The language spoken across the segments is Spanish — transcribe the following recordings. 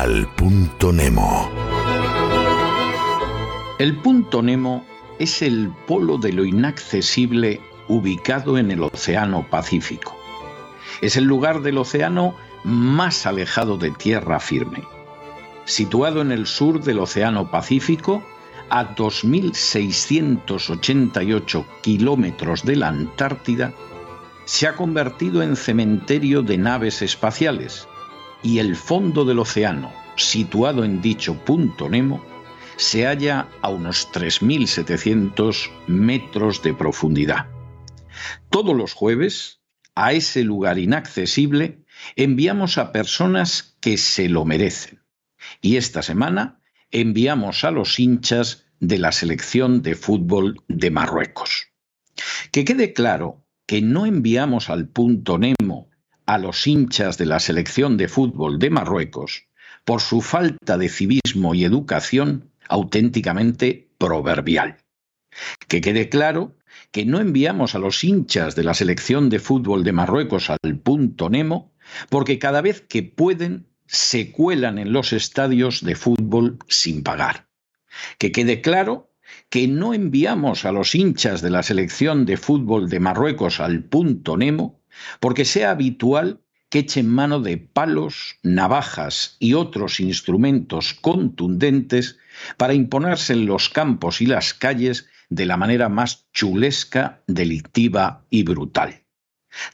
Al punto Nemo. El punto Nemo es el polo de lo inaccesible ubicado en el Océano Pacífico. Es el lugar del océano más alejado de tierra firme. Situado en el sur del Océano Pacífico, a 2.688 kilómetros de la Antártida, se ha convertido en cementerio de naves espaciales y el fondo del océano, situado en dicho punto Nemo, se halla a unos 3.700 metros de profundidad. Todos los jueves, a ese lugar inaccesible, enviamos a personas que se lo merecen. Y esta semana enviamos a los hinchas de la selección de fútbol de Marruecos. Que quede claro que no enviamos al punto Nemo a los hinchas de la selección de fútbol de Marruecos por su falta de civismo y educación auténticamente proverbial. Que quede claro que no enviamos a los hinchas de la selección de fútbol de Marruecos al punto Nemo porque cada vez que pueden se cuelan en los estadios de fútbol sin pagar. Que quede claro que no enviamos a los hinchas de la selección de fútbol de Marruecos al punto Nemo porque sea habitual que echen mano de palos, navajas y otros instrumentos contundentes para imponerse en los campos y las calles de la manera más chulesca, delictiva y brutal.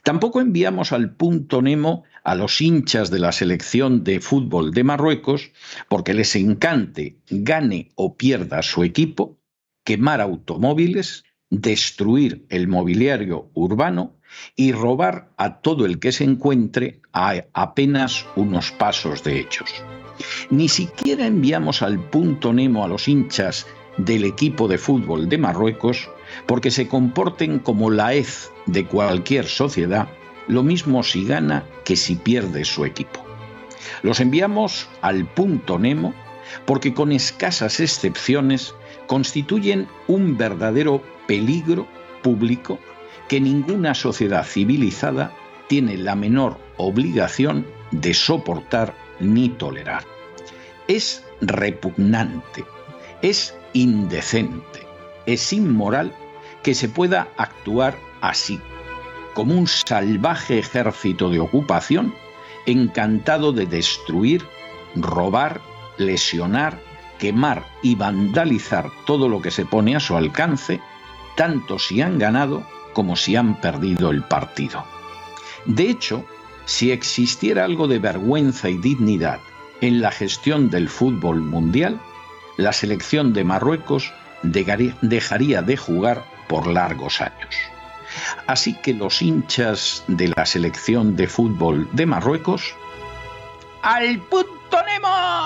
Tampoco enviamos al punto Nemo a los hinchas de la selección de fútbol de Marruecos porque les encante, gane o pierda su equipo, quemar automóviles, destruir el mobiliario urbano y robar a todo el que se encuentre a apenas unos pasos de ellos. Ni siquiera enviamos al punto Nemo a los hinchas del equipo de fútbol de Marruecos porque se comporten como la hez de cualquier sociedad, lo mismo si gana que si pierde su equipo. Los enviamos al punto Nemo porque con escasas excepciones constituyen un verdadero peligro público que ninguna sociedad civilizada tiene la menor obligación de soportar ni tolerar. Es repugnante, es indecente, es inmoral que se pueda actuar así, como un salvaje ejército de ocupación encantado de destruir, robar, lesionar, quemar y vandalizar todo lo que se pone a su alcance, tanto si han ganado como si han perdido el partido. De hecho, si existiera algo de vergüenza y dignidad en la gestión del fútbol mundial, la selección de Marruecos dejaría de jugar por largos años. Así que los hinchas de la selección de fútbol de Marruecos, ¡al punto Nemo!